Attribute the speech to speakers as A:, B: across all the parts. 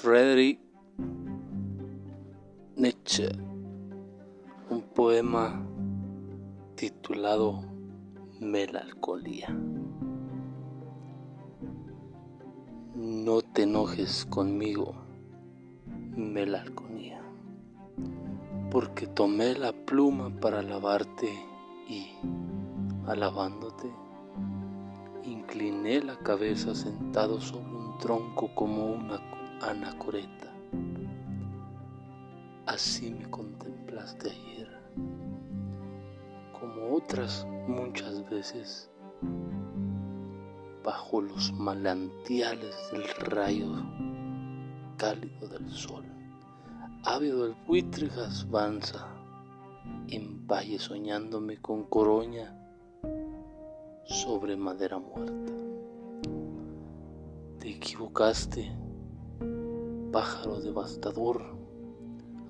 A: Friedrich Nietzsche, un poema titulado Melancolía. No te enojes conmigo, melancolía, porque tomé la pluma para alabarte y, alabándote, incliné la cabeza sentado sobre un tronco como una anacoreta. Así me contemplaste ayer, como otras muchas veces, bajo los manantiales del rayo cálido del sol. Ávido el buitre avanza en valle soñándome con coroña sobre madera muerta. Te equivocaste, pájaro devastador,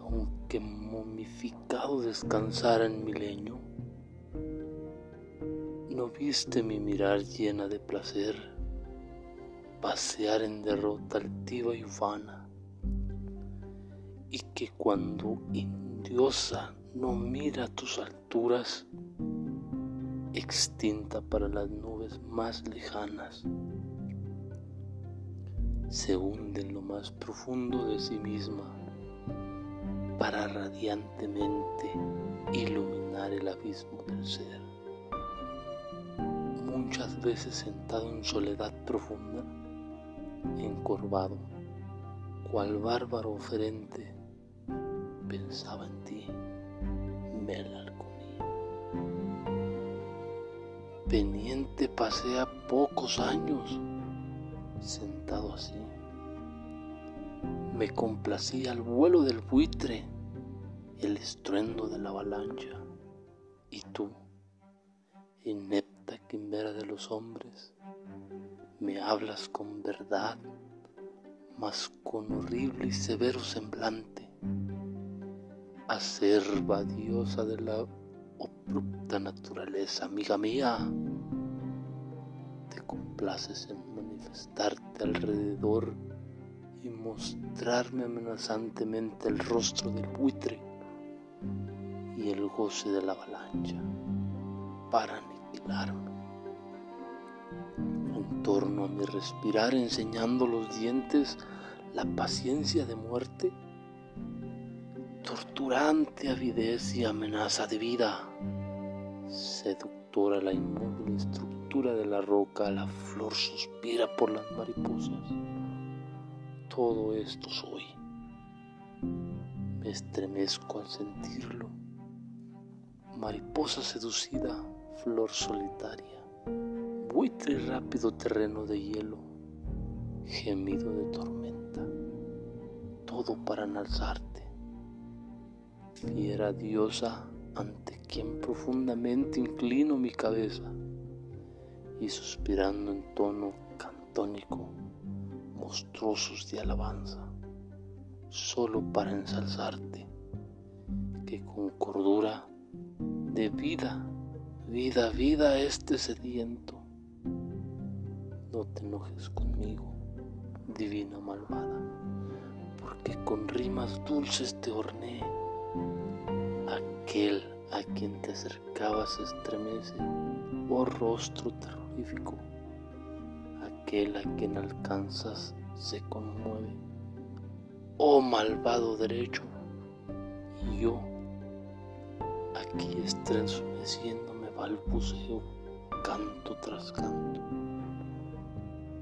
A: aunque momificado descansara en mi leño. ¿No viste mi mirar llena de placer, pasear en derrota altiva y vana? Y que cuando indiosa no mira tus alturas, extinta para las nubes más lejanas, se hunde en lo más profundo de sí misma para radiantemente iluminar el abismo del ser. Muchas veces sentado en soledad profunda, encorvado, cual bárbaro oferente, pensaba en ti, melancolía. Peniente pasea pocos años sentado así. Me complacía el vuelo del buitre, el estruendo de la avalancha. Y tú, inepta quimera de los hombres, me hablas con verdad, mas con horrible y severo semblante. Acerba diosa de la abrupta naturaleza, amiga mía, te complaces en manifestarte alrededor y mostrarme amenazantemente el rostro del buitre y el goce de la avalancha para aniquilarme. En torno a mi respirar enseñando los dientes la paciencia de muerte, torturante avidez y amenaza de vida, seductora la inmóvil estructura de la roca, la flor suspira por las mariposas. Todo esto soy. Me estremezco al sentirlo. Mariposa seducida, flor solitaria, buitre rápido terreno de hielo, gemido de tormenta, todo para enalzarte. Fiera diosa ante quien profundamente inclino mi cabeza y suspirando en tono cantónico monstruosos de alabanza, solo para ensalzarte, que con cordura de vida, vida, vida este sediento. No te enojes conmigo, divina malvada, porque con rimas dulces te horneé. Aquel a quien te acercabas estremece, oh rostro terrorífico. Aquel a quien alcanzas se conmueve, oh malvado derecho. Y yo, aquí estremeciéndome balbuceo canto tras canto.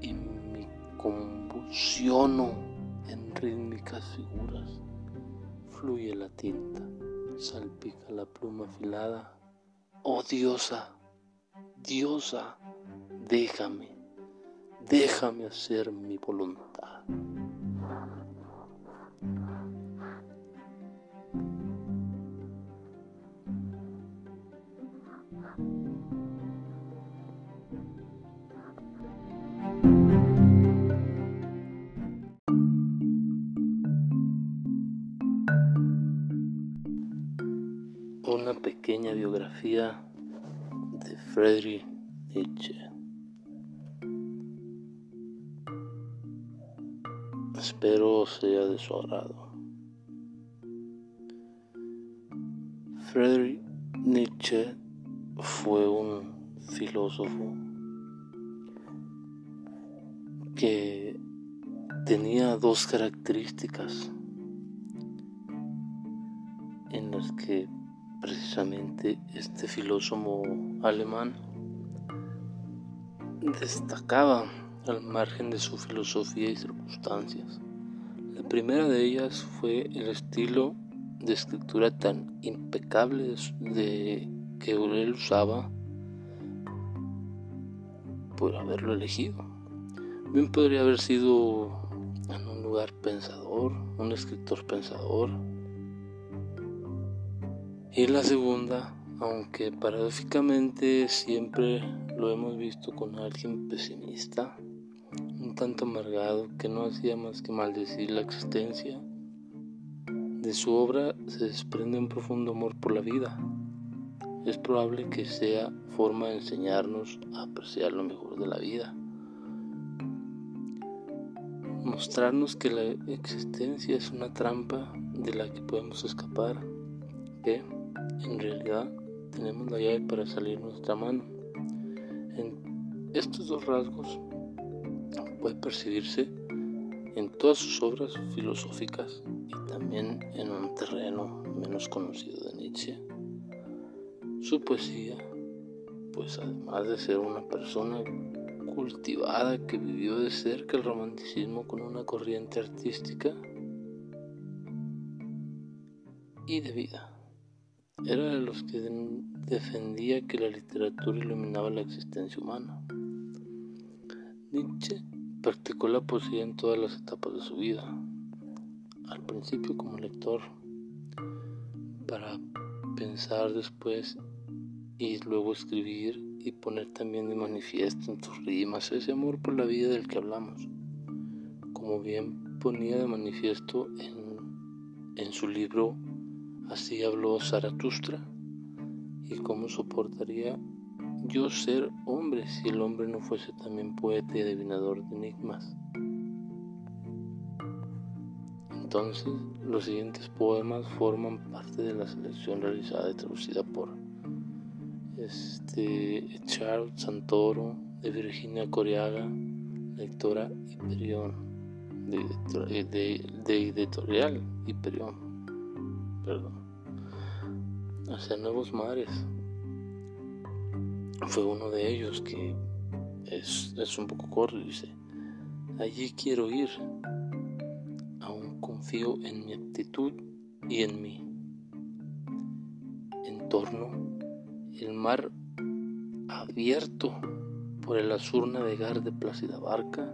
A: Y me convulsiono en rítmicas figuras. Fluye la tinta salpica la pluma afilada. Oh diosa, diosa, déjame, déjame hacer mi voluntad. una pequeña biografía de Friedrich Nietzsche. Espero sea de su agrado. Friedrich Nietzsche fue un filósofo que tenía dos características en las que precisamente este filósofo alemán destacaba al margen de su filosofía y circunstancias. La primera de ellas fue el estilo de escritura tan impecable de, que él usaba por haberlo elegido. Bien podría haber sido en un lugar pensador, un escritor pensador. Y la segunda, aunque paradójicamente siempre lo hemos visto con alguien pesimista, tanto amargado que no hacía más que maldecir la existencia, de su obra se desprende un profundo amor por la vida. Es probable que sea forma de enseñarnos a apreciar lo mejor de la vida. Mostrarnos que la existencia es una trampa de la que podemos escapar, que en realidad tenemos la llave para salir nuestra mano. En estos dos rasgos puede percibirse en todas sus obras filosóficas y también en un terreno menos conocido de Nietzsche. Su poesía, pues además de ser una persona cultivada que vivió de cerca el romanticismo con una corriente artística y de vida, era de los que defendía que la literatura iluminaba la existencia humana. Nietzsche practicó la poesía en todas las etapas de su vida. Al principio como lector, para pensar después y luego escribir y poner también de manifiesto en tus rimas ese amor por la vida del que hablamos. Como bien ponía de manifiesto en, en su libro Así habló Zaratustra y cómo soportaría yo ser hombre si el hombre no fuese también poeta y adivinador de enigmas. Entonces, los siguientes poemas forman parte de la selección realizada y traducida por este, Charles Santoro, de Virginia Coriaga, lectora Hiperión, de, de, de editorial Hiperión, perdón, hacia nuevos mares fue uno de ellos que es, un poco corto, dice, allí quiero ir, aún confío en mi actitud y en mi entorno, el mar abierto por el azul navegar de plácida barca,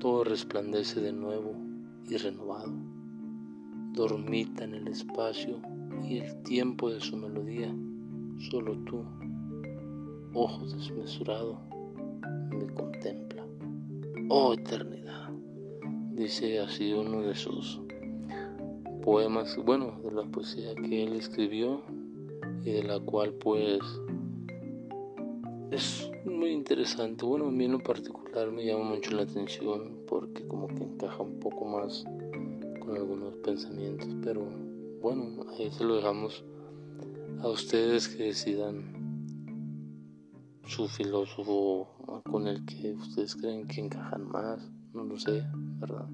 A: todo resplandece de nuevo y renovado, dormita en el espacio y el tiempo de su melodía, solo tú ojo desmesurado me contempla. Oh eternidad, dice así uno de sus poemas, bueno, de la poesía que él escribió y de la cual pues es muy interesante. Bueno, a mí en lo particular me llama mucho la atención porque como que encaja un poco más con algunos pensamientos, pero bueno, ahí se lo dejamos a ustedes que decidan su filósofo con el que ustedes creen que encajan más, no lo sé, ¿verdad?